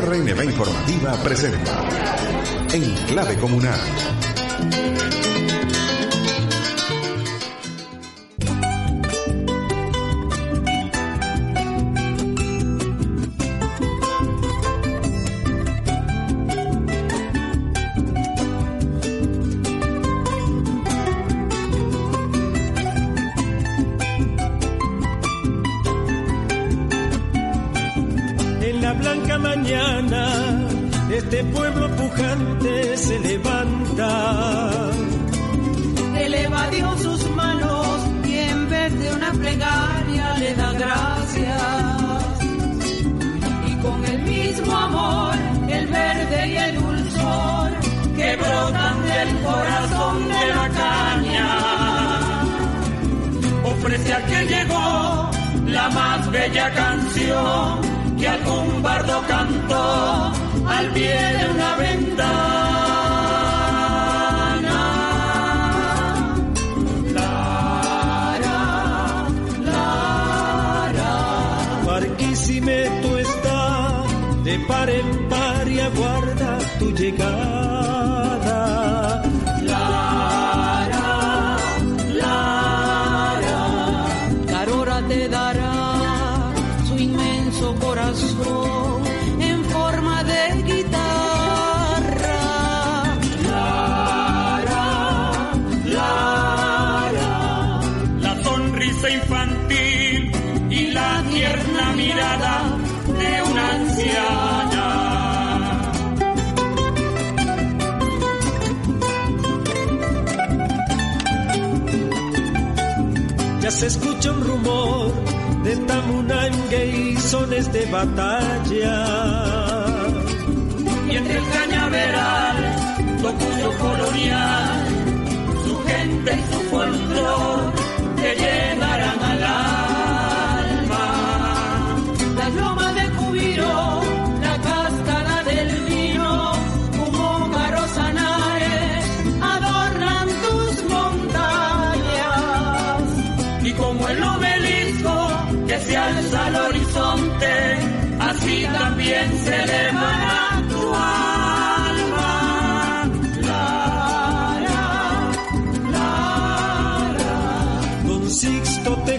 RNB Informativa presenta En Clave Comunal. y el dulzor que brotan del corazón de la caña. Ofrece a que llegó la más bella canción que algún bardo cantó al pie de una ventana. Barquisimeto está de par aguarda tu llegada. Se escucha un rumor de tamunangue y sones de batalla. Y entre el cañaveral, cuyo colonial, su gente y su folclor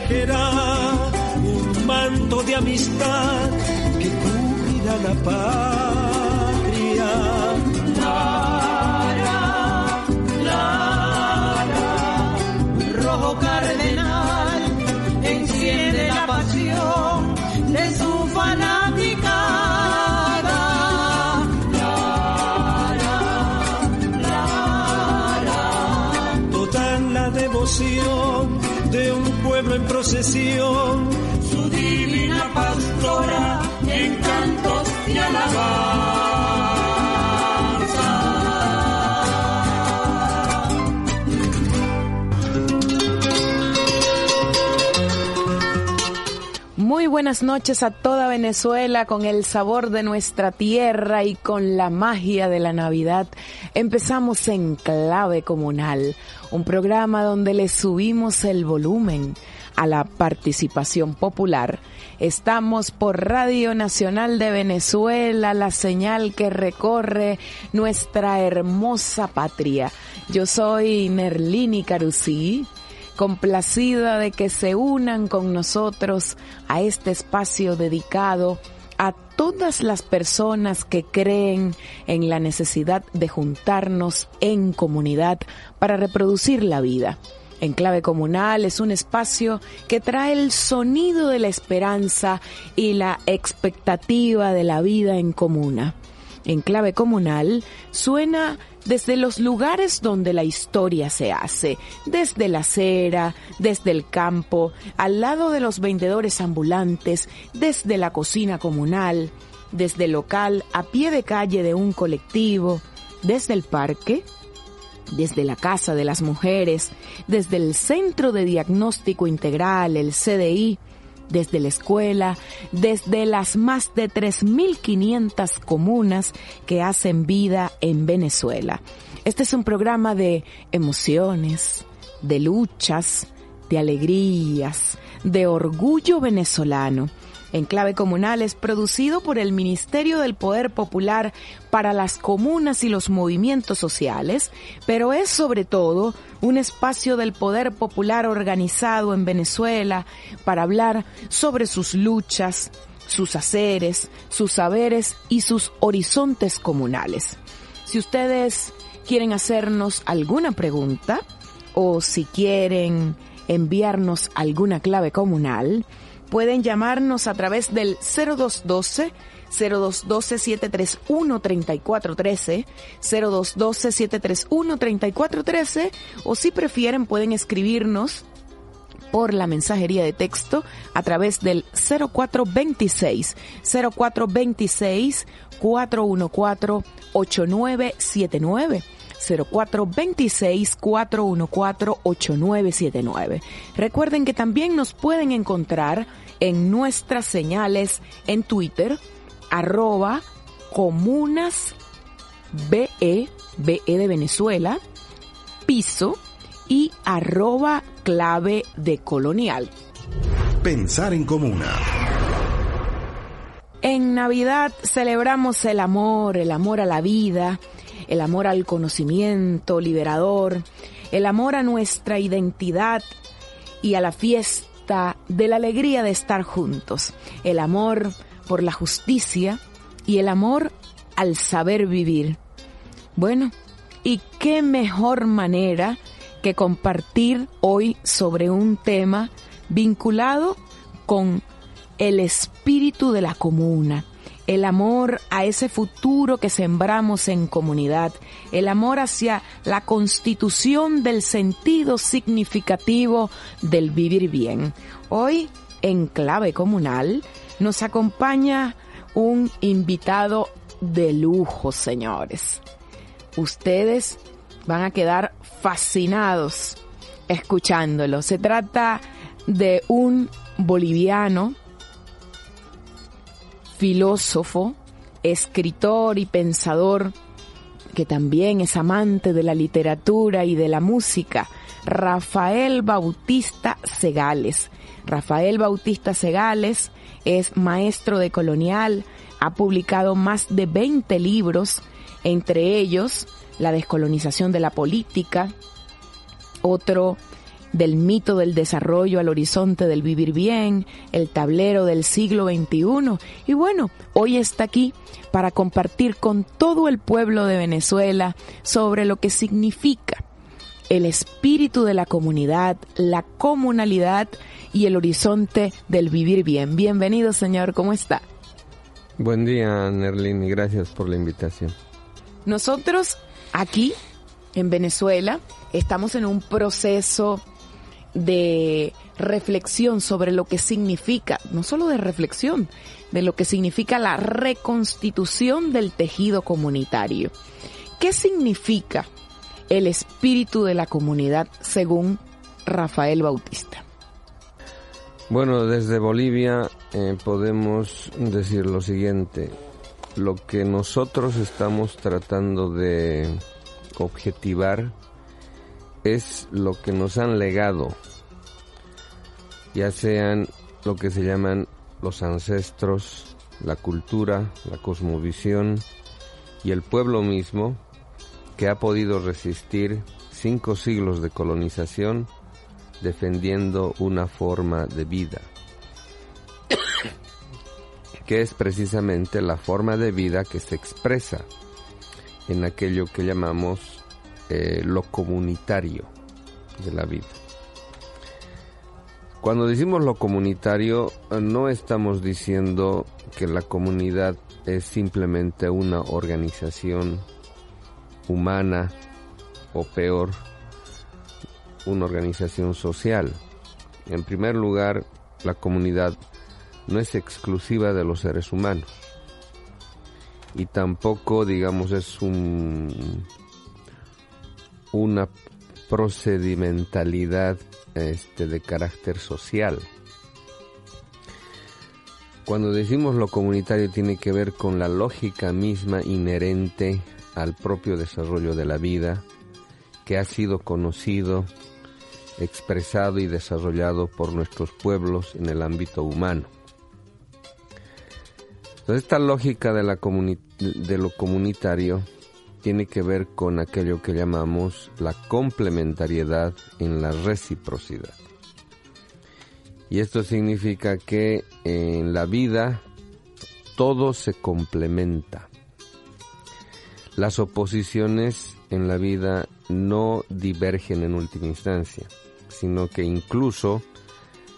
tejerá un manto de amistad que cubrirá la patria. Procesión, su divina pastora en cantos y alabanza. Muy buenas noches a toda Venezuela con el sabor de nuestra tierra y con la magia de la Navidad. Empezamos en clave comunal, un programa donde le subimos el volumen a la participación popular. Estamos por Radio Nacional de Venezuela, la señal que recorre nuestra hermosa patria. Yo soy Nerlini Carusí complacida de que se unan con nosotros a este espacio dedicado a todas las personas que creen en la necesidad de juntarnos en comunidad para reproducir la vida. En clave comunal es un espacio que trae el sonido de la esperanza y la expectativa de la vida en comuna. En clave comunal suena desde los lugares donde la historia se hace, desde la acera, desde el campo, al lado de los vendedores ambulantes, desde la cocina comunal, desde el local a pie de calle de un colectivo, desde el parque, desde la Casa de las Mujeres, desde el Centro de Diagnóstico Integral, el CDI, desde la escuela, desde las más de 3.500 comunas que hacen vida en Venezuela. Este es un programa de emociones, de luchas, de alegrías, de orgullo venezolano Enclave Comunal es producido por el Ministerio del Poder Popular para las comunas y los movimientos sociales, pero es sobre todo un espacio del poder popular organizado en Venezuela para hablar sobre sus luchas, sus haceres, sus saberes y sus horizontes comunales. Si ustedes quieren hacernos alguna pregunta o si quieren enviarnos alguna clave comunal, pueden llamarnos a través del 0212 0212 731 3413 0212 731 3413 o si prefieren pueden escribirnos por la mensajería de texto a través del 0426 0426 414 8979 0426-414-8979. Recuerden que también nos pueden encontrar en nuestras señales en Twitter, arroba comunas BE, BE de Venezuela, piso y arroba clave de colonial. Pensar en comuna. En Navidad celebramos el amor, el amor a la vida, el amor al conocimiento liberador, el amor a nuestra identidad y a la fiesta de la alegría de estar juntos, el amor por la justicia y el amor al saber vivir. Bueno, ¿y qué mejor manera que compartir hoy sobre un tema vinculado con el espíritu de la comuna, el amor a ese futuro que sembramos en comunidad, el amor hacia la constitución del sentido significativo del vivir bien. Hoy, en clave comunal, nos acompaña un invitado de lujo, señores. Ustedes van a quedar fascinados escuchándolo. Se trata de un boliviano filósofo, escritor y pensador que también es amante de la literatura y de la música, Rafael Bautista Segales. Rafael Bautista Segales es maestro de colonial, ha publicado más de 20 libros, entre ellos La descolonización de la política, otro del mito del desarrollo al horizonte del vivir bien, el tablero del siglo XXI. Y bueno, hoy está aquí para compartir con todo el pueblo de Venezuela sobre lo que significa el espíritu de la comunidad, la comunalidad y el horizonte del vivir bien. Bienvenido, señor, ¿cómo está? Buen día, Nerlin, y gracias por la invitación. Nosotros aquí en Venezuela estamos en un proceso de reflexión sobre lo que significa, no solo de reflexión, de lo que significa la reconstitución del tejido comunitario. ¿Qué significa el espíritu de la comunidad según Rafael Bautista? Bueno, desde Bolivia eh, podemos decir lo siguiente. Lo que nosotros estamos tratando de objetivar es lo que nos han legado, ya sean lo que se llaman los ancestros, la cultura, la cosmovisión y el pueblo mismo que ha podido resistir cinco siglos de colonización defendiendo una forma de vida, que es precisamente la forma de vida que se expresa en aquello que llamamos eh, lo comunitario de la vida. Cuando decimos lo comunitario, no estamos diciendo que la comunidad es simplemente una organización humana o peor, una organización social. En primer lugar, la comunidad no es exclusiva de los seres humanos y tampoco, digamos, es un, una procedimentalidad este, de carácter social. Cuando decimos lo comunitario tiene que ver con la lógica misma inherente al propio desarrollo de la vida, que ha sido conocido, expresado y desarrollado por nuestros pueblos en el ámbito humano. Esta lógica de lo comunitario tiene que ver con aquello que llamamos la complementariedad en la reciprocidad. Y esto significa que en la vida todo se complementa. Las oposiciones en la vida no divergen en última instancia, sino que incluso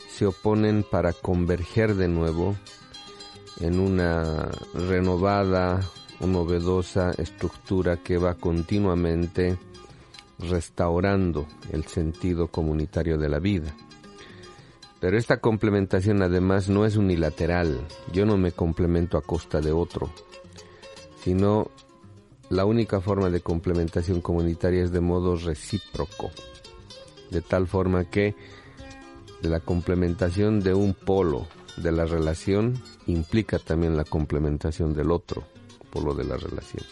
se oponen para converger de nuevo en una renovada novedosa estructura que va continuamente restaurando el sentido comunitario de la vida. Pero esta complementación además no es unilateral, yo no me complemento a costa de otro, sino la única forma de complementación comunitaria es de modo recíproco, de tal forma que la complementación de un polo de la relación implica también la complementación del otro polo de la relación.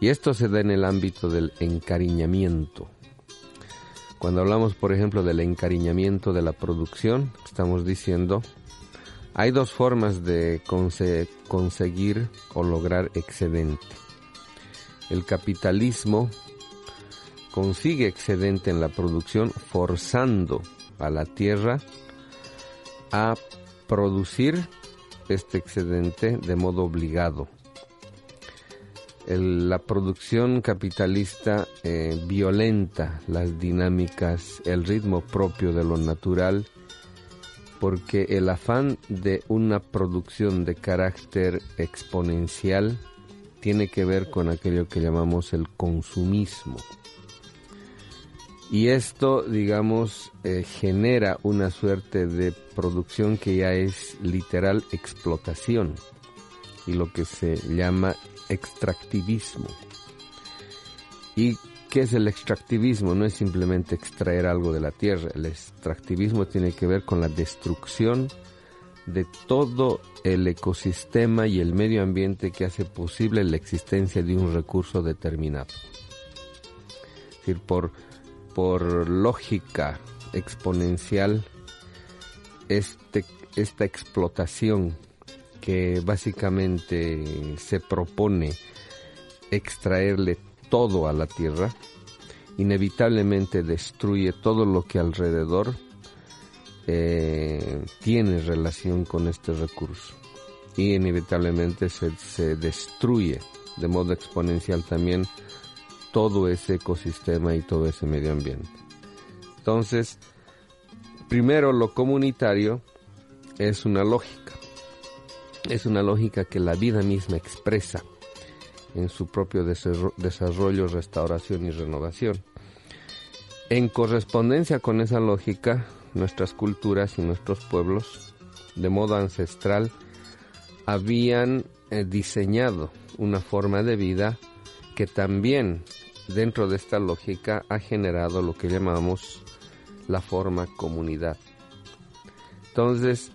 Y esto se da en el ámbito del encariñamiento. Cuando hablamos, por ejemplo, del encariñamiento de la producción, estamos diciendo, hay dos formas de conseguir o lograr excedente. El capitalismo consigue excedente en la producción forzando a la tierra a producir este excedente de modo obligado. La producción capitalista eh, violenta las dinámicas, el ritmo propio de lo natural, porque el afán de una producción de carácter exponencial tiene que ver con aquello que llamamos el consumismo. Y esto, digamos, eh, genera una suerte de producción que ya es literal explotación y lo que se llama extractivismo. ¿Y qué es el extractivismo? No es simplemente extraer algo de la tierra. El extractivismo tiene que ver con la destrucción de todo el ecosistema y el medio ambiente que hace posible la existencia de un recurso determinado. Es decir, por por lógica exponencial este, esta explotación que básicamente se propone extraerle todo a la tierra, inevitablemente destruye todo lo que alrededor eh, tiene relación con este recurso y inevitablemente se, se destruye de modo exponencial también todo ese ecosistema y todo ese medio ambiente. Entonces, primero lo comunitario es una lógica. Es una lógica que la vida misma expresa en su propio desarrollo, restauración y renovación. En correspondencia con esa lógica, nuestras culturas y nuestros pueblos, de modo ancestral, habían eh, diseñado una forma de vida que también dentro de esta lógica ha generado lo que llamamos la forma comunidad. Entonces,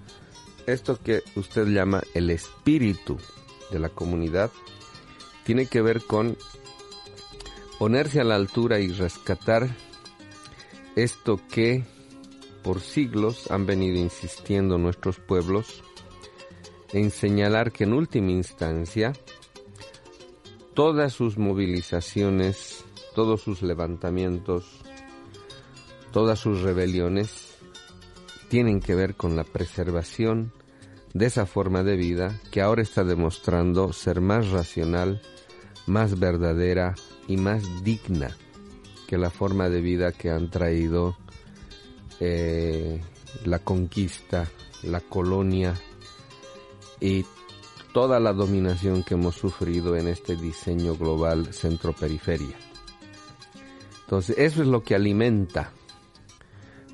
esto que usted llama el espíritu de la comunidad tiene que ver con ponerse a la altura y rescatar esto que por siglos han venido insistiendo nuestros pueblos en señalar que en última instancia todas sus movilizaciones, todos sus levantamientos, todas sus rebeliones tienen que ver con la preservación de esa forma de vida que ahora está demostrando ser más racional, más verdadera y más digna que la forma de vida que han traído eh, la conquista, la colonia y toda la dominación que hemos sufrido en este diseño global centro-periferia. Entonces, eso es lo que alimenta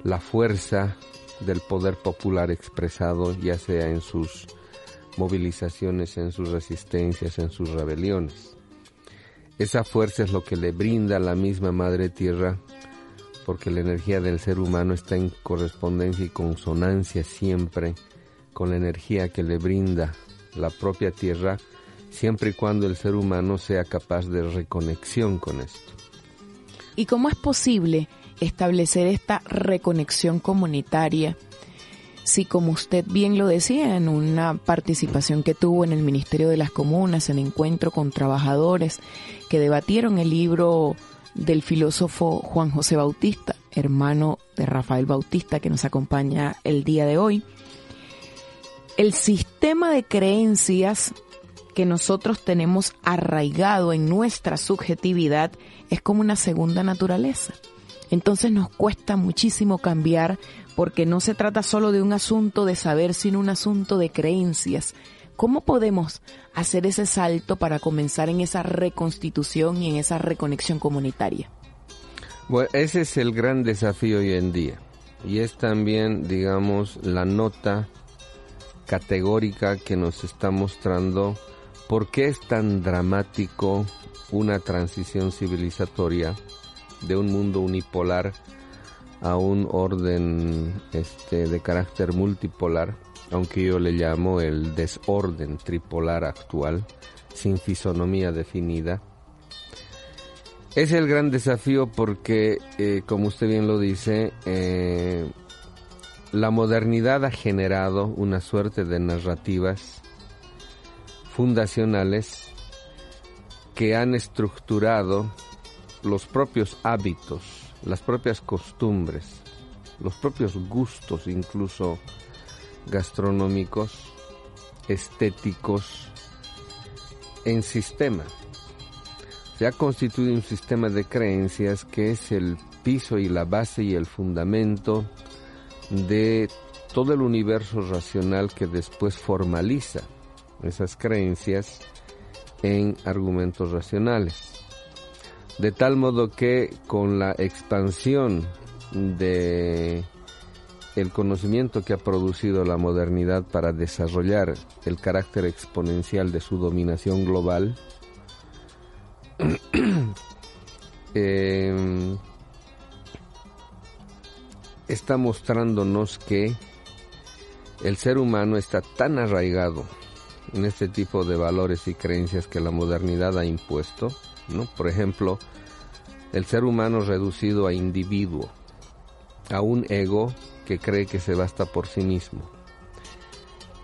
la fuerza del poder popular expresado, ya sea en sus movilizaciones, en sus resistencias, en sus rebeliones. Esa fuerza es lo que le brinda la misma Madre Tierra, porque la energía del ser humano está en correspondencia y consonancia siempre con la energía que le brinda la propia tierra, siempre y cuando el ser humano sea capaz de reconexión con esto. ¿Y cómo es posible establecer esta reconexión comunitaria si como usted bien lo decía en una participación que tuvo en el Ministerio de las Comunas, en encuentro con trabajadores que debatieron el libro del filósofo Juan José Bautista, hermano de Rafael Bautista que nos acompaña el día de hoy, el sistema de creencias que nosotros tenemos arraigado en nuestra subjetividad es como una segunda naturaleza. Entonces nos cuesta muchísimo cambiar porque no se trata solo de un asunto de saber, sino un asunto de creencias. ¿Cómo podemos hacer ese salto para comenzar en esa reconstitución y en esa reconexión comunitaria? Bueno, ese es el gran desafío hoy en día. Y es también, digamos, la nota categórica que nos está mostrando por qué es tan dramático una transición civilizatoria de un mundo unipolar a un orden este, de carácter multipolar, aunque yo le llamo el desorden tripolar actual, sin fisonomía definida. Es el gran desafío porque, eh, como usted bien lo dice, eh, la modernidad ha generado una suerte de narrativas fundacionales que han estructurado los propios hábitos, las propias costumbres, los propios gustos incluso gastronómicos, estéticos, en sistema. Se ha constituido un sistema de creencias que es el piso y la base y el fundamento de todo el universo racional que después formaliza esas creencias en argumentos racionales. De tal modo que con la expansión de el conocimiento que ha producido la modernidad para desarrollar el carácter exponencial de su dominación global, em, está mostrándonos que el ser humano está tan arraigado en este tipo de valores y creencias que la modernidad ha impuesto, Por ejemplo, el ser humano reducido a individuo, a un ego que cree que se basta por sí mismo,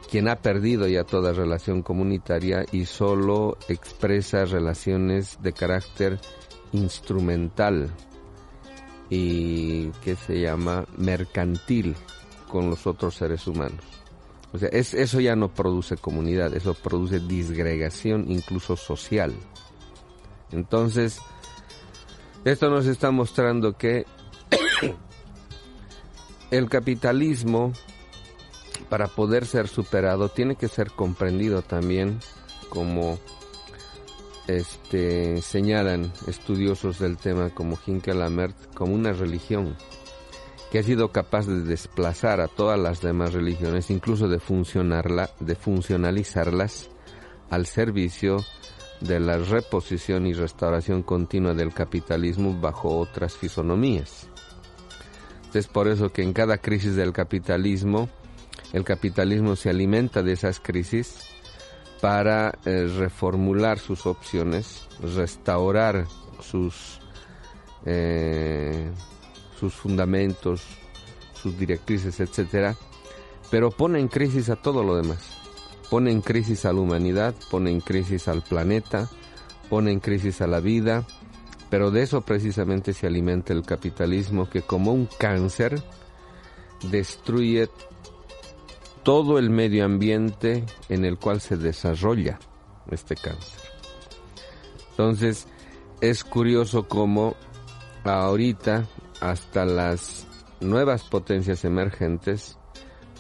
quien ha perdido ya toda relación comunitaria y solo expresa relaciones de carácter instrumental y que se llama mercantil con los otros seres humanos. O sea, es, eso ya no produce comunidad, eso produce disgregación incluso social. Entonces, esto nos está mostrando que el capitalismo, para poder ser superado, tiene que ser comprendido también como este, señalan estudiosos del tema como Lamert como una religión que ha sido capaz de desplazar a todas las demás religiones, incluso de funcionarla, de funcionalizarlas al servicio de la reposición y restauración continua del capitalismo bajo otras fisonomías. Es por eso que en cada crisis del capitalismo, el capitalismo se alimenta de esas crisis para eh, reformular sus opciones, restaurar sus, eh, sus fundamentos, sus directrices, etcétera, pero pone en crisis a todo lo demás pone en crisis a la humanidad, pone en crisis al planeta, pone en crisis a la vida, pero de eso precisamente se alimenta el capitalismo que como un cáncer destruye todo el medio ambiente en el cual se desarrolla este cáncer. Entonces, es curioso cómo ahorita hasta las nuevas potencias emergentes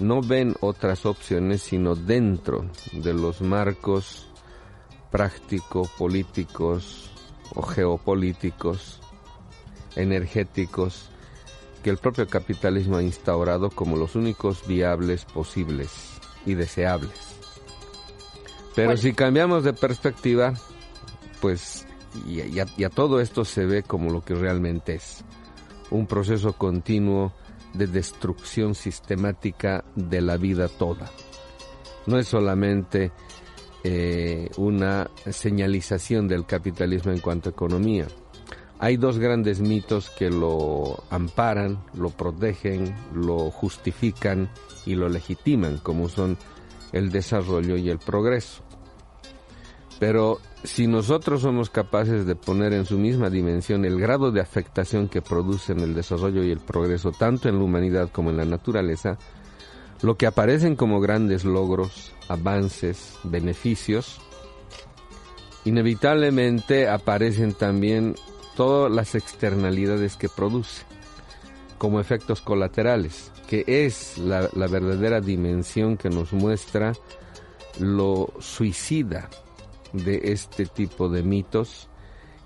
no ven otras opciones sino dentro de los marcos prácticos, políticos o geopolíticos, energéticos, que el propio capitalismo ha instaurado como los únicos viables posibles y deseables. Pero si cambiamos de perspectiva, pues ya, todo esto se ve como lo que realmente es, un proceso continuo de destrucción sistemática de la vida toda. No es solamente eh, una señalización del capitalismo en cuanto a economía. hay dos grandes mitos que lo amparan, lo protegen, lo justifican y lo legitiman, como son el desarrollo y el progreso. Pero si nosotros somos capaces de poner en su misma dimensión el grado de afectación que producen el desarrollo y el progreso tanto en la humanidad como en la naturaleza, lo que aparecen como grandes logros, avances, beneficios, inevitablemente aparecen también todas las externalidades que produce, como efectos colaterales, que es la, la verdadera dimensión que nos muestra lo suicida de este tipo de mitos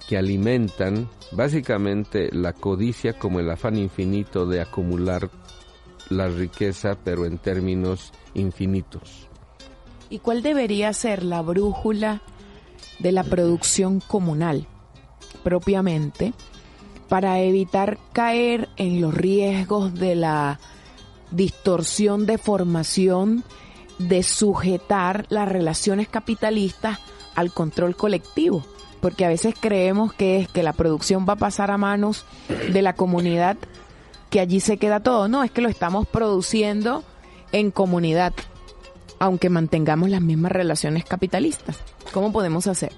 que alimentan básicamente la codicia como el afán infinito de acumular la riqueza, pero en términos infinitos. ¿Y cuál debería ser la brújula de la producción comunal propiamente para evitar caer en los riesgos de la distorsión de formación de sujetar las relaciones capitalistas al control colectivo? Porque a veces creemos que es que la producción va a pasar a manos de la comunidad que allí se queda todo. No, es que lo estamos produciendo en comunidad, aunque mantengamos las mismas relaciones capitalistas. ¿Cómo podemos hacer?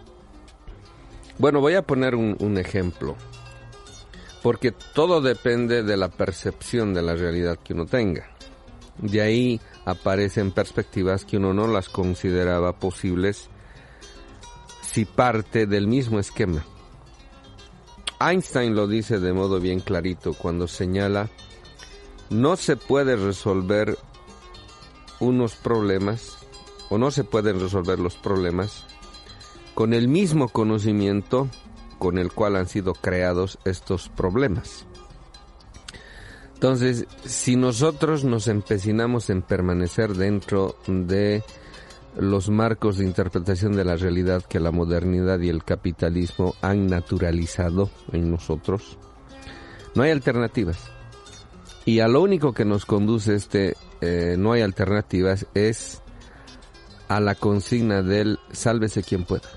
Bueno, voy a poner un, un ejemplo, porque todo depende de la percepción de la realidad que uno tenga. De ahí aparecen perspectivas que uno no las consideraba posibles si parte del mismo esquema. Einstein lo dice de modo bien clarito cuando señala, no se puede resolver unos problemas o no se pueden resolver los problemas con el mismo conocimiento con el cual han sido creados estos problemas. Entonces, si nosotros nos empecinamos en permanecer dentro de los marcos de interpretación de la realidad que la modernidad y el capitalismo han naturalizado en nosotros, no hay alternativas. Y a lo único que nos conduce este eh, no hay alternativas es a la consigna del sálvese quien pueda.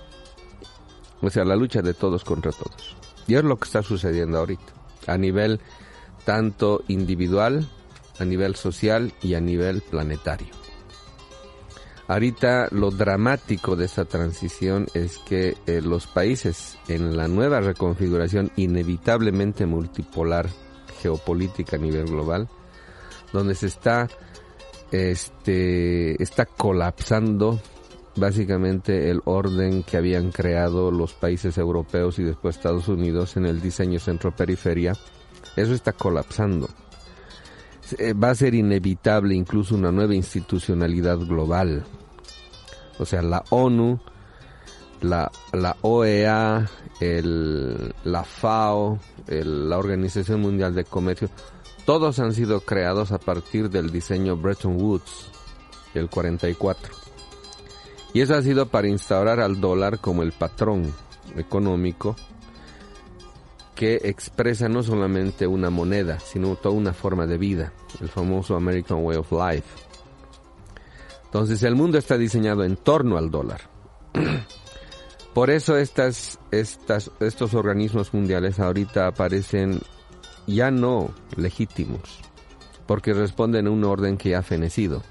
O sea, la lucha de todos contra todos. Y es lo que está sucediendo ahorita, a nivel tanto individual, a nivel social y a nivel planetario. Ahorita lo dramático de esta transición es que eh, los países en la nueva reconfiguración inevitablemente multipolar geopolítica a nivel global, donde se está este está colapsando básicamente el orden que habían creado los países europeos y después Estados Unidos en el diseño centro-periferia, eso está colapsando. Eh, va a ser inevitable incluso una nueva institucionalidad global. O sea, la ONU, la, la OEA, el, la FAO, la Organización Mundial de Comercio, todos han sido creados a partir del diseño Bretton Woods del 44. Y eso ha sido para instaurar al dólar como el patrón económico que expresa no solamente una moneda, sino toda una forma de vida, el famoso American Way of Life. Entonces el mundo está diseñado en torno al dólar. Por eso estas, estos organismos mundiales ahorita aparecen ya no legítimos, porque responden a un orden que ha fenecido.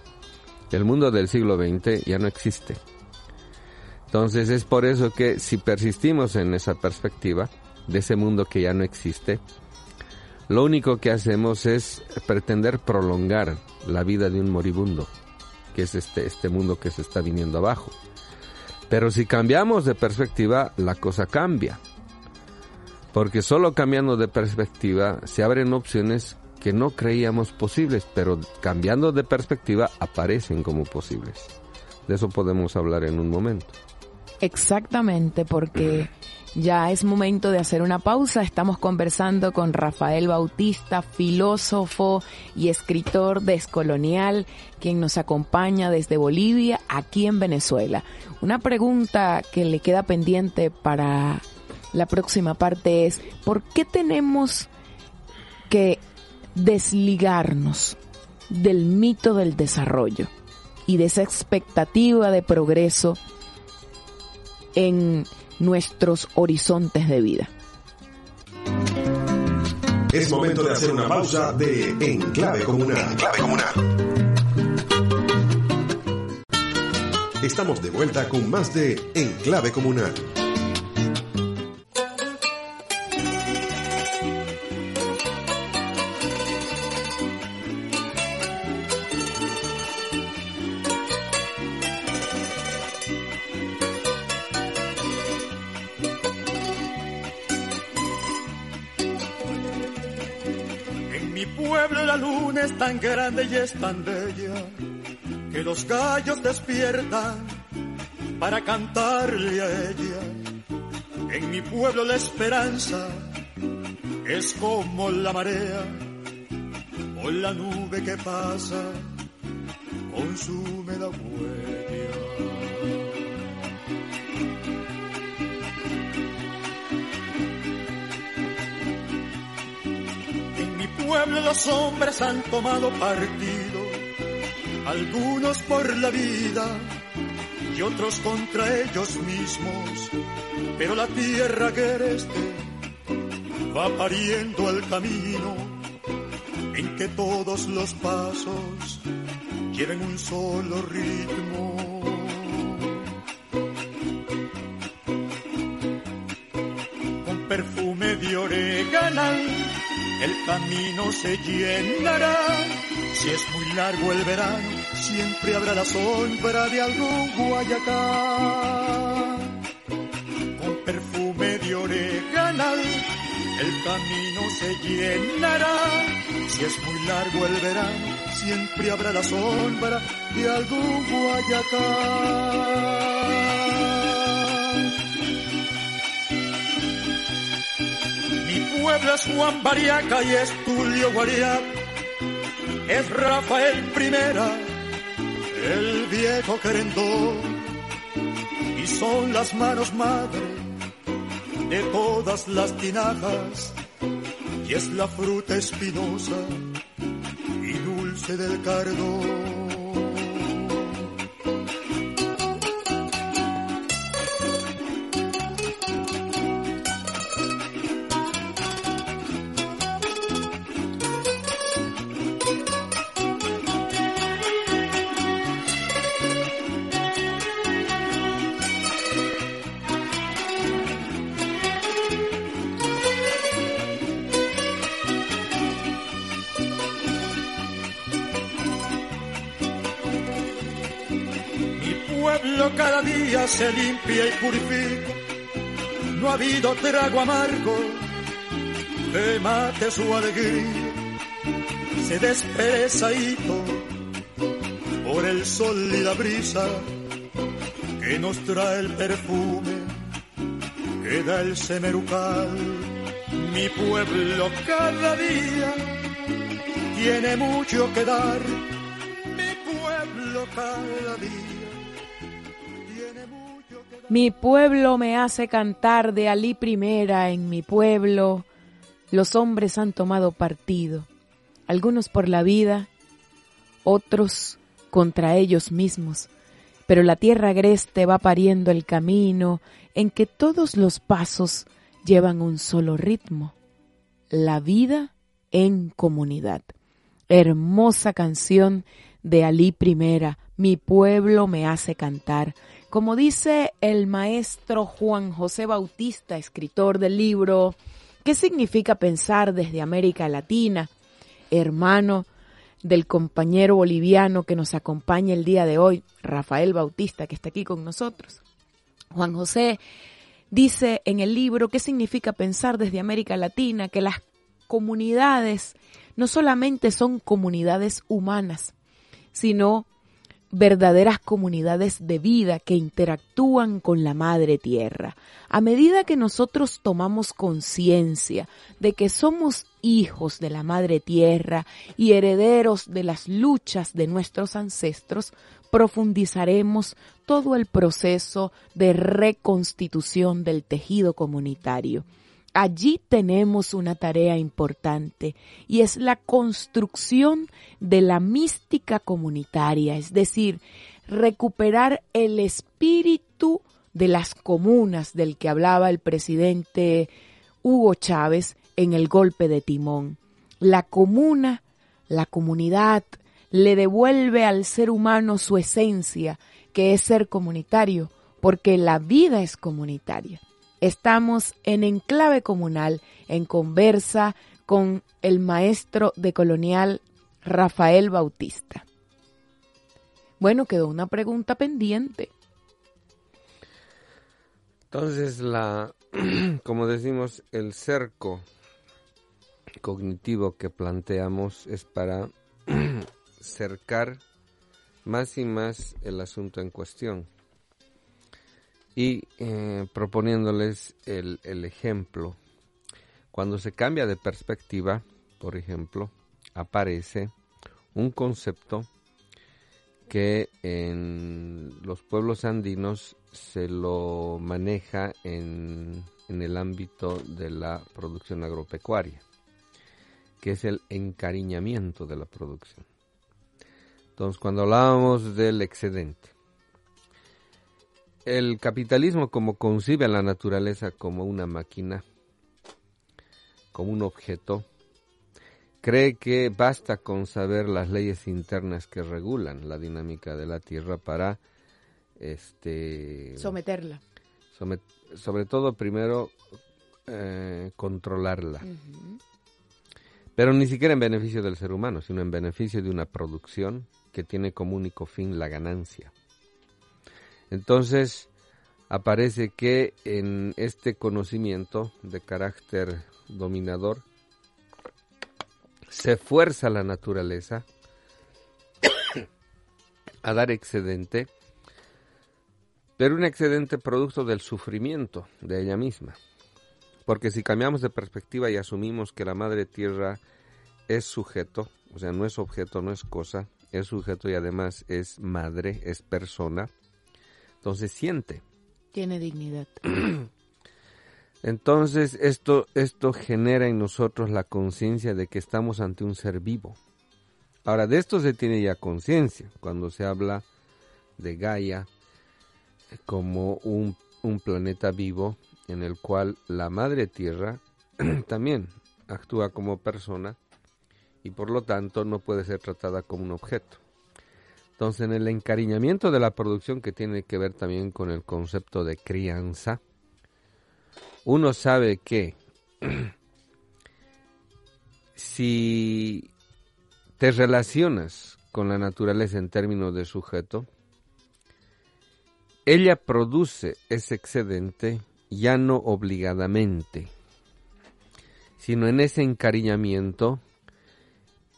El mundo del siglo XX ya no existe. Entonces es por eso que si persistimos en esa perspectiva de ese mundo que ya no existe, lo único que hacemos es pretender prolongar la vida de un moribundo que es este, este mundo que se está viniendo abajo. Pero si cambiamos de perspectiva, la cosa cambia. Porque solo cambiando de perspectiva se abren opciones que no creíamos posibles, pero cambiando de perspectiva aparecen como posibles. De eso podemos hablar en un momento. Exactamente, porque ya es momento de hacer una pausa. Estamos conversando con Rafael Bautista, filósofo y escritor descolonial, quien nos acompaña desde Bolivia, aquí en Venezuela. Una pregunta que le queda pendiente para la próxima parte es, ¿por qué tenemos que desligarnos del mito del desarrollo y de esa expectativa de progreso en nuestros horizontes de vida. Es momento de hacer una pausa de Enclave Comunal. Enclave Comunal. Estamos de vuelta con más de Enclave Comunal. Tan grande y es tan bella que los gallos despiertan para cantarle a ella. En mi pueblo la esperanza es como la marea o la nube que pasa consume la huella. Pueblo los hombres han tomado partido, algunos por la vida y otros contra ellos mismos, pero la tierra que este va pariendo el camino en que todos los pasos lleven un solo ritmo. Con perfume de orégano el camino se llenará. Si es muy largo el verano, siempre habrá la sombra de algún guayacán. Con perfume de oreganal, el camino se llenará. Si es muy largo el verano, siempre habrá la sombra de algún guayacán. Pueblo es Juan Bariaca y es Tulio Guariat, es Rafael Primera, el viejo querendón, y son las manos madre de todas las tinajas, y es la fruta espinosa y dulce del cardón. Se limpia y purifica. No ha habido trago amargo que mate su alegría. Se despereza por el sol y la brisa que nos trae el perfume que da el semerucal. Mi pueblo cada día tiene mucho que dar. Mi pueblo cada día mi pueblo me hace cantar de Alí primera en mi pueblo. Los hombres han tomado partido, algunos por la vida, otros contra ellos mismos. Pero la tierra agreste va pariendo el camino en que todos los pasos llevan un solo ritmo. La vida en comunidad. Hermosa canción de Alí Primera, mi pueblo me hace cantar. Como dice el maestro Juan José Bautista, escritor del libro ¿Qué significa pensar desde América Latina? Hermano del compañero boliviano que nos acompaña el día de hoy, Rafael Bautista, que está aquí con nosotros. Juan José dice en el libro ¿Qué significa pensar desde América Latina? Que las comunidades no solamente son comunidades humanas, sino verdaderas comunidades de vida que interactúan con la madre tierra. A medida que nosotros tomamos conciencia de que somos hijos de la madre tierra y herederos de las luchas de nuestros ancestros, profundizaremos todo el proceso de reconstitución del tejido comunitario allí tenemos una tarea importante y es la construcción de la mística comunitaria, es decir, recuperar el espíritu de las comunas del que hablaba el presidente Hugo Chávez en el golpe de timón. La comuna, la comunidad, le devuelve al ser humano su esencia, que es ser comunitario, porque la vida es comunitaria. Estamos en enclave comunal, en conversa con el maestro de colonial Rafael Bautista. Bueno, quedó una pregunta pendiente. Entonces, la, como decimos, el cerco cognitivo que planteamos es para cercar más y más el asunto en cuestión y eh, proponiéndoles el, el ejemplo. Cuando se cambia de perspectiva, por ejemplo, aparece un concepto que en los pueblos andinos se lo maneja en, en, el ámbito de la producción agropecuaria, que es el encariñamiento de la producción. Entonces, cuando hablábamos del excedente, el capitalismo como concibe a la naturaleza como una máquina, como un objeto, cree que basta con saber las leyes internas que regulan la dinámica de la Tierra para este someterla. sobre todo primero eh, controlarla. Pero ni siquiera en beneficio del ser humano, sino en beneficio de una producción que tiene como único fin la ganancia. Entonces, aparece que en este conocimiento de carácter dominador se fuerza la naturaleza a dar excedente, pero un excedente producto del sufrimiento de ella misma. Porque si cambiamos de perspectiva y asumimos que la madre tierra es sujeto, o sea, no es objeto, no es cosa, es sujeto y además es madre, es persona, entonces siente. Tiene dignidad. Entonces esto, esto genera en nosotros la conciencia de que estamos ante un ser vivo. Ahora, de esto se tiene ya conciencia cuando se habla de Gaia como un, un planeta vivo en el cual la Madre Tierra también actúa como persona y por lo tanto no puede ser tratada como un objeto. Entonces, en el encariñamiento de la producción que tiene que ver también con el concepto de crianza, uno sabe que si te relacionas con la naturaleza en términos de sujeto, ella produce ese excedente ya no obligadamente, sino en ese encariñamiento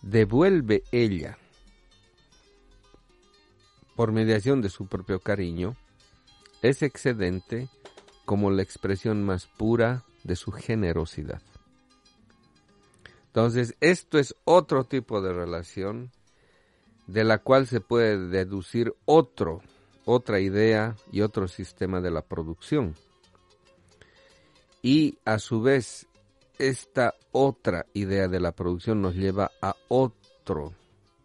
devuelve ella por mediación de su propio cariño, ese excedente como la expresión más pura de su generosidad. Entonces, esto es otro tipo de relación de la cual se puede deducir otro, otra idea y otro sistema de la producción. Y a su vez, esta otra idea de la producción nos lleva a otro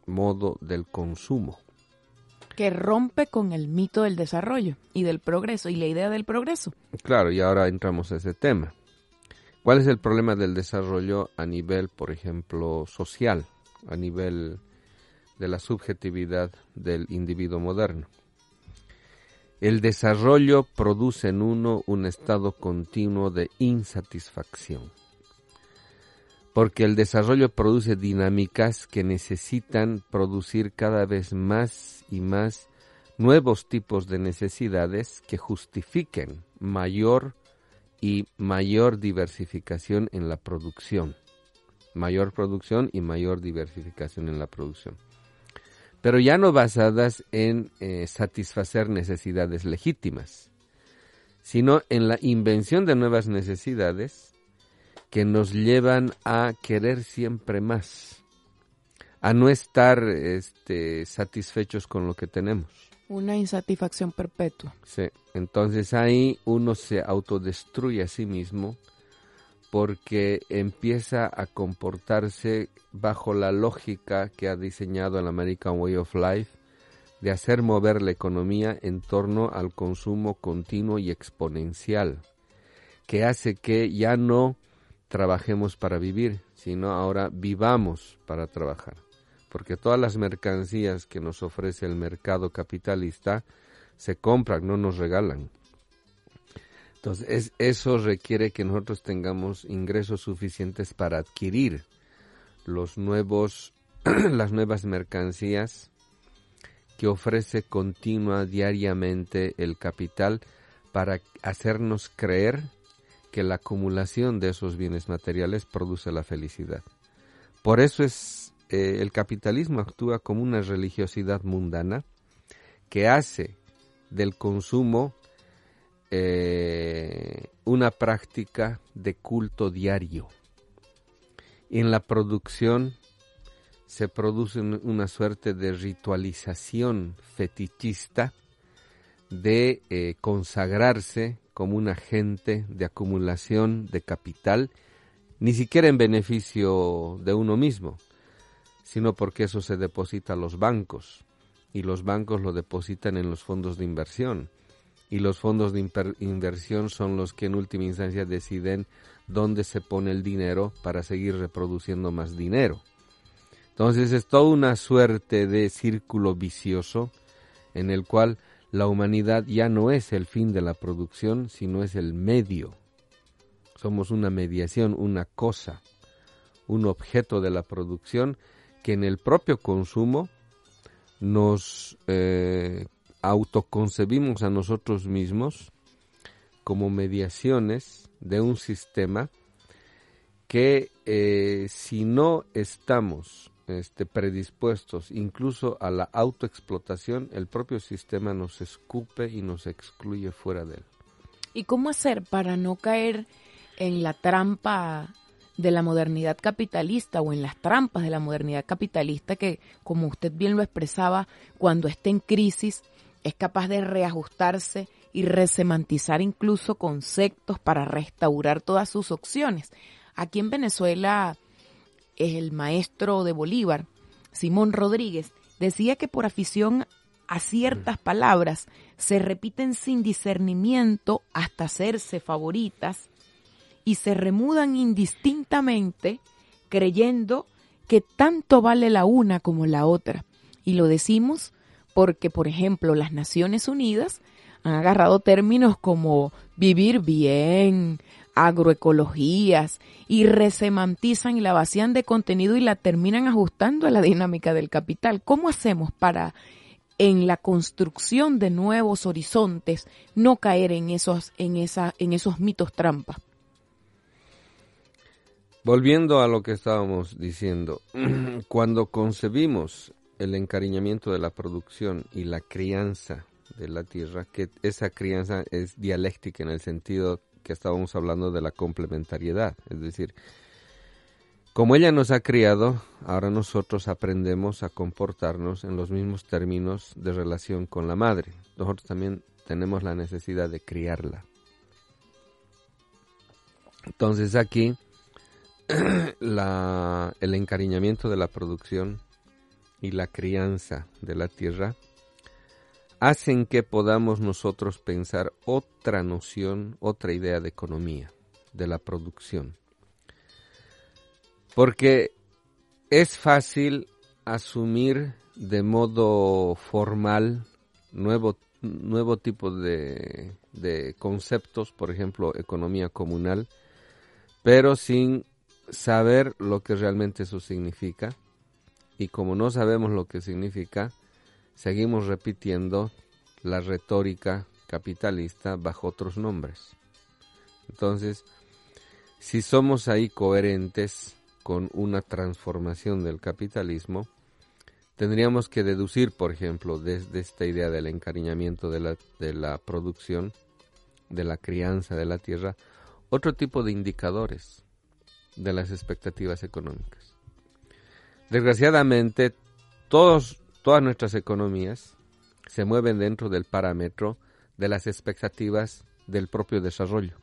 modo del consumo que rompe con el mito del desarrollo y del progreso y la idea del progreso. Claro, y ahora entramos a ese tema. ¿Cuál es el problema del desarrollo a nivel, por ejemplo, social, a nivel de la subjetividad del individuo moderno? El desarrollo produce en uno un estado continuo de insatisfacción, porque el desarrollo produce dinámicas que necesitan producir cada vez más y más nuevos tipos de necesidades que justifiquen mayor y mayor diversificación en la producción. Mayor producción y mayor diversificación en la producción. Pero ya no basadas en eh, satisfacer necesidades legítimas, sino en la invención de nuevas necesidades que nos llevan a querer siempre más a no estar este, satisfechos con lo que tenemos. Una insatisfacción perpetua. Sí, entonces ahí uno se autodestruye a sí mismo porque empieza a comportarse bajo la lógica que ha diseñado el American Way of Life de hacer mover la economía en torno al consumo continuo y exponencial, que hace que ya no trabajemos para vivir, sino ahora vivamos para trabajar. Porque todas las mercancías que nos ofrece el mercado capitalista se compran, no nos regalan. Entonces, eso requiere que nosotros tengamos ingresos suficientes para adquirir los nuevos, las nuevas mercancías que ofrece continua diariamente el capital para hacernos creer que la acumulación de esos bienes materiales produce la felicidad. Por eso es eh, el capitalismo actúa como una religiosidad mundana que hace del consumo eh, una práctica de culto diario. En la producción se produce una suerte de ritualización fetichista de eh, consagrarse como un agente de acumulación de capital, ni siquiera en beneficio de uno mismo, sino porque eso se deposita a los bancos y los bancos lo depositan en los fondos de inversión y los fondos de inversión son los que en última instancia deciden dónde se pone el dinero para seguir reproduciendo más dinero. Entonces es toda una suerte de círculo vicioso en el cual la humanidad ya no es el fin de la producción, sino es el medio. Somos una mediación, una cosa, un objeto de la producción que en el propio consumo nos eh, autoconcebimos a nosotros mismos como mediaciones de un sistema que eh, si no estamos este, predispuestos incluso a la autoexplotación, el propio sistema nos escupe y nos excluye fuera de él. ¿Y cómo hacer para no caer en la trampa de la modernidad capitalista o en las trampas de la modernidad capitalista que, como usted bien lo expresaba, cuando está en crisis es capaz de reajustarse y resemantizar incluso conceptos para restaurar todas sus opciones. Aquí en Venezuela, el maestro de Bolívar, Simón Rodríguez, decía que por afición a ciertas palabras se repiten sin discernimiento hasta hacerse favoritas y se remudan indistintamente creyendo que tanto vale la una como la otra. Y lo decimos porque, por ejemplo, las Naciones Unidas han agarrado términos como vivir bien, agroecologías, y resemantizan y la vacían de contenido y la terminan ajustando a la dinámica del capital. ¿Cómo hacemos para en la construcción de nuevos horizontes no caer en esos, en esa, en esos mitos trampa? Volviendo a lo que estábamos diciendo, cuando concebimos el encariñamiento de la producción y la crianza de la tierra, que esa crianza es dialéctica en el sentido que estábamos hablando de la complementariedad, es decir, como ella nos ha criado, ahora nosotros aprendemos a comportarnos en los mismos términos de relación con la madre. Nosotros también tenemos la necesidad de criarla. Entonces aquí el encariñamiento de la producción y la crianza de la tierra hacen que podamos nosotros pensar otra noción, otra idea de economía, de la producción. Porque es fácil asumir de modo formal nuevo, nuevo tipo de, de conceptos, por ejemplo, economía comunal, pero sin saber lo que realmente eso significa y como no sabemos lo que significa, seguimos repitiendo la retórica capitalista bajo otros nombres. Entonces, si somos ahí coherentes con una transformación del capitalismo, tendríamos que deducir, por ejemplo, desde esta idea del encariñamiento de la, de la producción, de la crianza de la tierra, otro tipo de indicadores de las expectativas económicas. Desgraciadamente, todos, todas nuestras economías se mueven dentro del parámetro de las expectativas del propio desarrollo.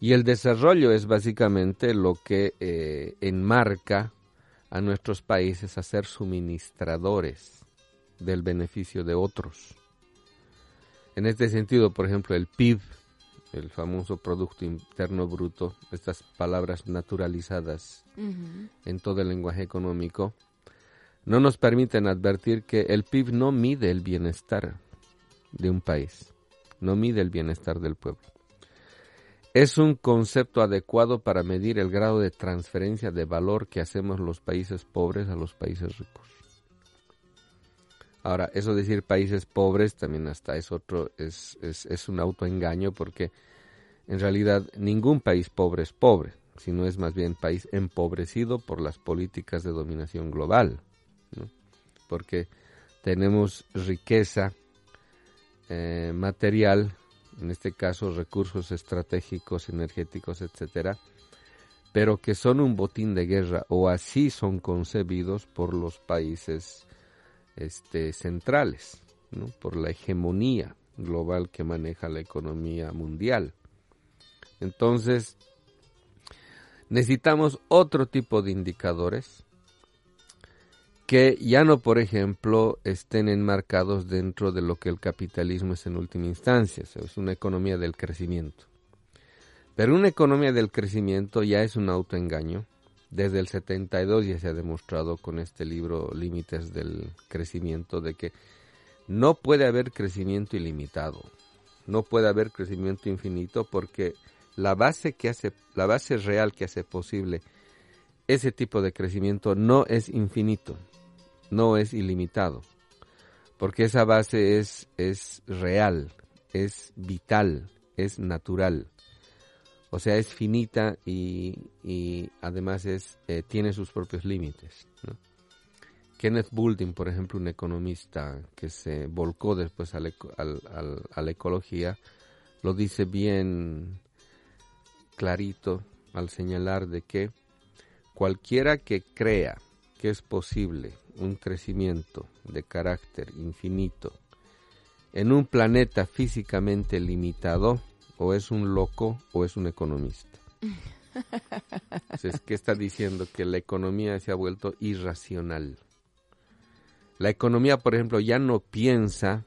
Y el desarrollo es básicamente lo que eh, enmarca a nuestros países a ser suministradores del beneficio de otros. En este sentido, por ejemplo, el PIB el famoso Producto Interno Bruto, estas palabras naturalizadas en todo el lenguaje económico, no nos permiten advertir que el PIB no mide el bienestar de un país, no mide el bienestar del pueblo. Es un concepto adecuado para medir el grado de transferencia de valor que hacemos los países pobres a los países ricos. Ahora, eso decir países pobres también hasta es otro, es, es, es un autoengaño porque en realidad ningún país pobre es pobre, sino es más bien país empobrecido por las políticas de dominación global, porque tenemos riqueza eh, material, en este caso recursos estratégicos, energéticos, etcétera, pero que son un botín de guerra o así son concebidos por los países este, centrales, por la hegemonía global que maneja la economía mundial. Entonces, necesitamos otro tipo de indicadores que ya no, por ejemplo, estén enmarcados dentro de lo que el capitalismo es en última instancia, es una economía del crecimiento. Pero una economía del crecimiento ya es un autoengaño, desde el 72 ya se ha demostrado con este libro Límites del Crecimiento de que no puede haber crecimiento ilimitado, no puede haber crecimiento infinito porque la base que hace la base real que hace posible ese tipo de crecimiento no es infinito, no es ilimitado, porque esa base es es real, es vital, es natural o sea, es finita y, además es, eh, tiene sus propios límites. Kenneth Boulding, por ejemplo, un economista que se volcó después a la ecología, lo dice bien clarito al señalar de que cualquiera que crea que es posible un crecimiento de carácter infinito en un planeta físicamente limitado, o es un loco o es un economista. Entonces, ¿qué está diciendo? Que la economía se ha vuelto irracional. La economía, por ejemplo, ya no piensa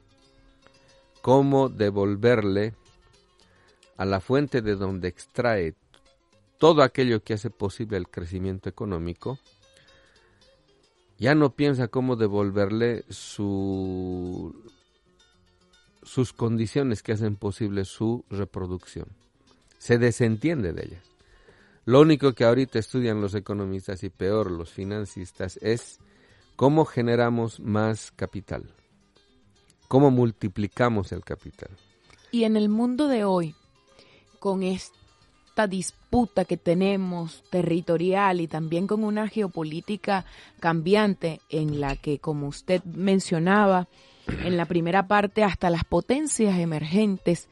cómo devolverle a la fuente de donde extrae todo aquello que hace posible el crecimiento económico, ya no piensa cómo devolverle su sus condiciones que hacen posible su reproducción. Se desentiende de ellas. Lo único que ahorita estudian los economistas y peor los financistas es cómo generamos más capital, cómo multiplicamos el capital. Y en el mundo de hoy, con disputa que tenemos territorial y también con una geopolítica cambiante en la que, como usted mencionaba, en la primera parte hasta las potencias emergentes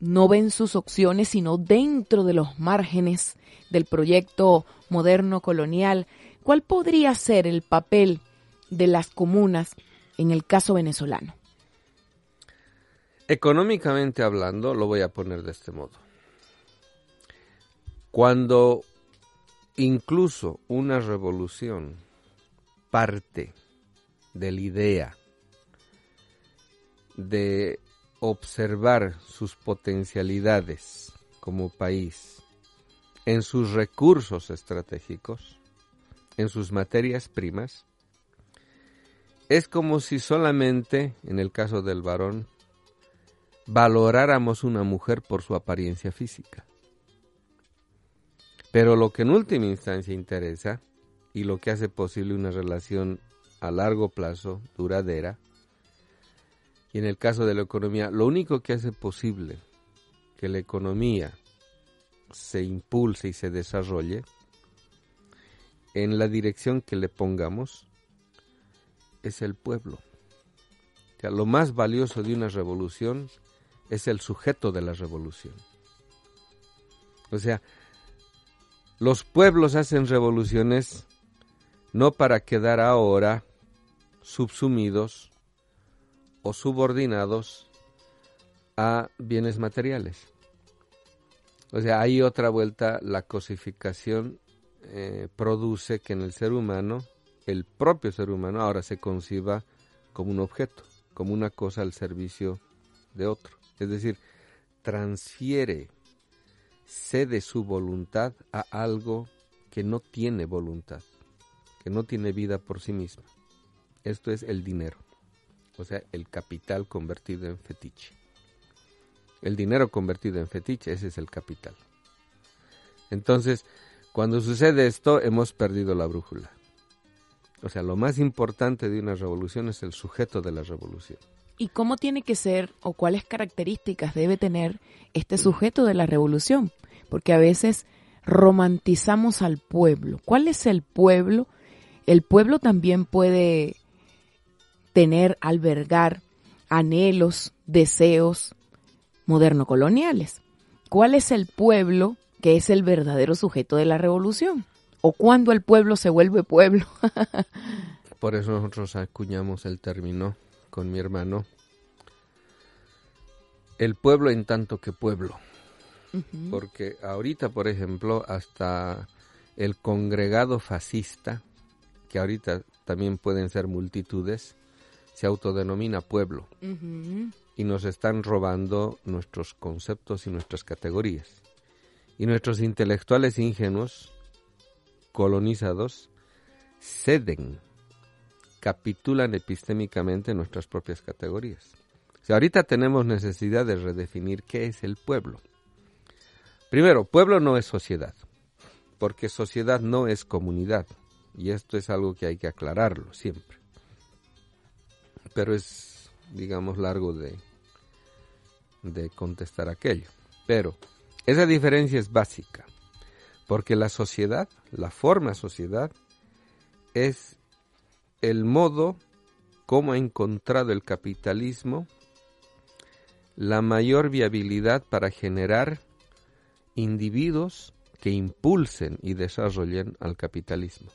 no ven sus opciones sino dentro de los márgenes del proyecto moderno colonial. ¿Cuál podría ser el papel de las comunas en el caso venezolano? Económicamente hablando, lo voy a poner de este modo. Cuando incluso una revolución parte de la idea de observar sus potencialidades como país en sus recursos estratégicos, en sus materias primas, es como si solamente, en el caso del varón, valoráramos una mujer por su apariencia física. Pero lo que en última instancia interesa y lo que hace posible una relación a largo plazo, duradera, y en el caso de la economía, lo único que hace posible que la economía se impulse y se desarrolle en la dirección que le pongamos es el pueblo. lo más valioso de una revolución es el sujeto de la revolución. O sea, los pueblos hacen revoluciones no para quedar ahora subsumidos o subordinados a bienes materiales. O sea, hay otra vuelta, la cosificación eh, produce que en el ser humano, el propio ser humano ahora se conciba como un objeto, como una cosa al servicio de otro. Es decir, transfiere, cede su voluntad a algo que no tiene voluntad, que no tiene vida por sí misma. Esto es el dinero, o sea, el capital convertido en fetiche. El dinero convertido en fetiche, ese es el capital. Entonces, cuando sucede esto, hemos perdido la brújula. O sea, lo más importante de una revolución es el sujeto de la revolución. ¿Y cómo tiene que ser o cuáles características debe tener este sujeto de la revolución? Porque a veces romantizamos al pueblo. ¿Cuál es el pueblo? El pueblo también puede tener, albergar anhelos, deseos moderno-coloniales. ¿Cuál es el pueblo que es el verdadero sujeto de la revolución? ¿O cuándo el pueblo se vuelve pueblo? Por eso nosotros acuñamos el término con mi hermano. El pueblo en tanto que pueblo. Porque ahorita, por ejemplo, hasta el congregado fascista, que ahorita también pueden ser multitudes, se autodenomina pueblo. Y nos están robando nuestros conceptos y nuestras categorías. Y nuestros intelectuales ingenuos, colonizados, ceden capitulan epistémicamente nuestras propias categorías. O ahorita tenemos necesidad de redefinir qué es el pueblo. Primero, pueblo no es sociedad, porque sociedad no es comunidad, y esto es algo que hay que aclararlo siempre. Pero es, digamos, largo de, de contestar aquello. Pero esa diferencia es básica, porque la sociedad, la forma sociedad, es el modo como ha encontrado el capitalismo la mayor viabilidad para generar individuos que impulsen y desarrollen al capitalismo.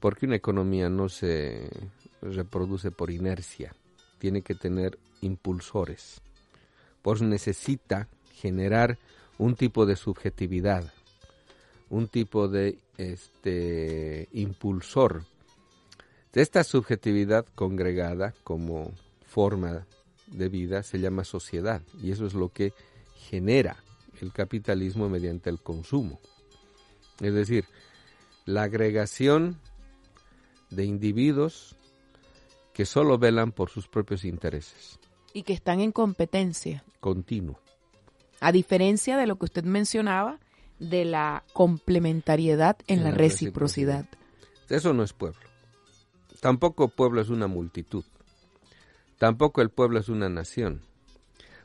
Porque una economía no se reproduce por inercia, tiene que tener impulsores. Por eso necesita generar un tipo de subjetividad, un tipo de este impulsor esta subjetividad congregada como forma de vida se llama sociedad y eso es lo que genera el capitalismo mediante el consumo. Es decir, la agregación de individuos que solo velan por sus propios intereses. Y que están en competencia. Continuo. A diferencia de lo que usted mencionaba, de la complementariedad en, la, reciprocidad. Eso no es pueblo. Tampoco pueblo es una multitud. Tampoco el pueblo es una nación.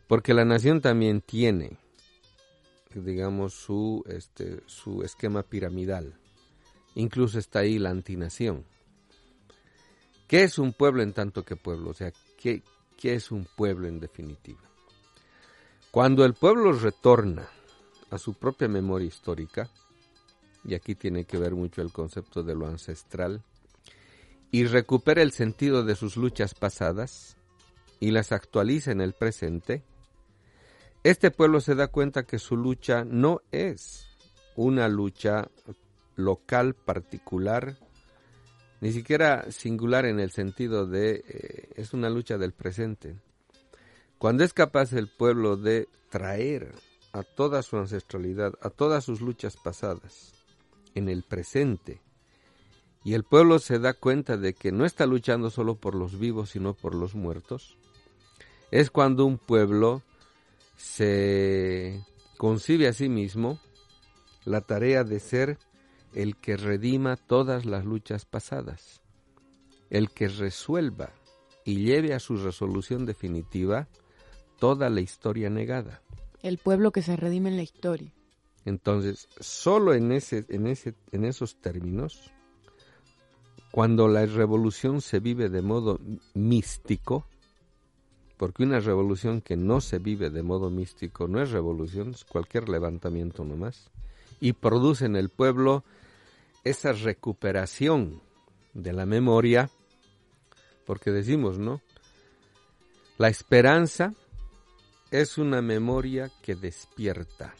Porque la nación también tiene, digamos, su, este, su esquema piramidal. Incluso está ahí la antinación. ¿Qué es un pueblo en tanto que pueblo? O sea, ¿qué, qué es un pueblo en definitiva? Cuando el pueblo retorna a su propia memoria histórica, y aquí tiene que ver mucho el concepto de lo ancestral, y recupera el sentido de sus luchas pasadas y las actualiza en el presente, este pueblo se da cuenta que su lucha no es una lucha local particular, ni siquiera singular en el sentido de eh, es una lucha del presente. Cuando es capaz el pueblo de traer a toda su ancestralidad, a todas sus luchas pasadas en el presente, y el pueblo se da cuenta de que no está luchando solo por los vivos, sino por los muertos, es cuando un pueblo se concibe a sí mismo la tarea de ser el que redima todas las luchas pasadas, el que resuelva y lleve a su resolución definitiva toda la historia negada. El pueblo que se redime en la historia. Entonces, solo en, ese, en, ese, en esos términos cuando la revolución se vive de modo místico, porque una revolución que no se vive de modo místico no es revolución, es cualquier levantamiento nomás, y produce en el pueblo esa recuperación de la memoria, porque decimos, ¿no? La esperanza es una memoria que despierta.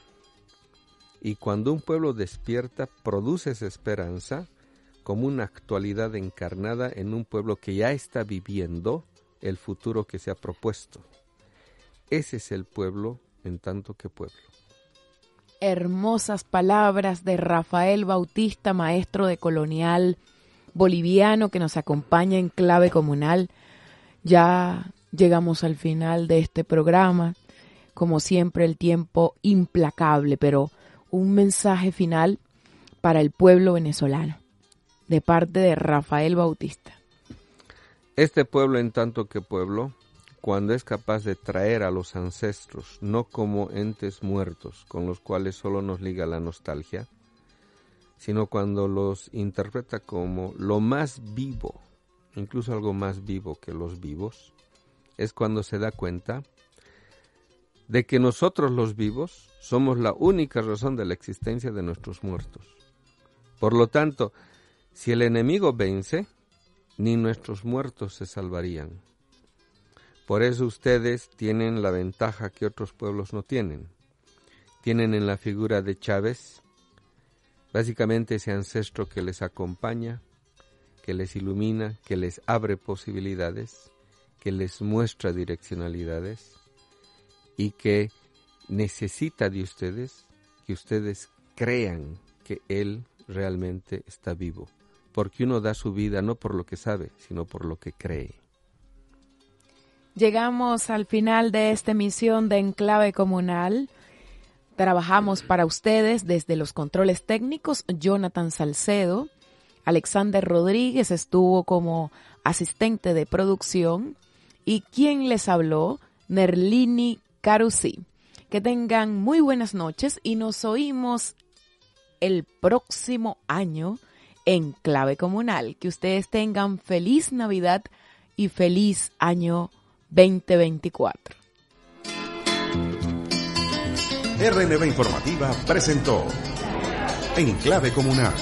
Y cuando un pueblo despierta, produce esa esperanza, como una actualidad encarnada en un pueblo que ya está viviendo el futuro que se ha propuesto. Ese es el pueblo en tanto que pueblo. Hermosas palabras de Rafael Bautista, maestro de colonial boliviano que nos acompaña en clave comunal. Ya llegamos al final de este programa. Como siempre, el tiempo implacable, pero un mensaje final para el pueblo venezolano, de parte de Rafael Bautista. Este pueblo, en tanto que pueblo, cuando es capaz de traer a los ancestros, no como entes muertos con los cuales solo nos liga la nostalgia, sino cuando los interpreta como lo más vivo, incluso algo más vivo que los vivos, es cuando se da cuenta de que nosotros los vivos somos la única razón de la existencia de nuestros muertos. Por lo tanto, si el enemigo vence, ni nuestros muertos se salvarían. Por eso ustedes tienen la ventaja que otros pueblos no tienen. Tienen en la figura de Chávez básicamente ese ancestro que les acompaña, que les ilumina, que les abre posibilidades, que les muestra direccionalidades y que necesita de ustedes que ustedes crean que Él realmente está vivo, porque uno da su vida no por lo que sabe, sino por lo que cree. Llegamos al final de esta emisión de Enclave Comunal. Trabajamos para ustedes desde los controles técnicos Jonathan Salcedo. Alexander Rodríguez estuvo como asistente de producción. Y quien les habló, Nerlini Carusi. Que tengan muy buenas noches y nos oímos el próximo año en Clave Comunal. Que ustedes tengan feliz Navidad y feliz año 2024. RNB Informativa presentó En Clave Comunal.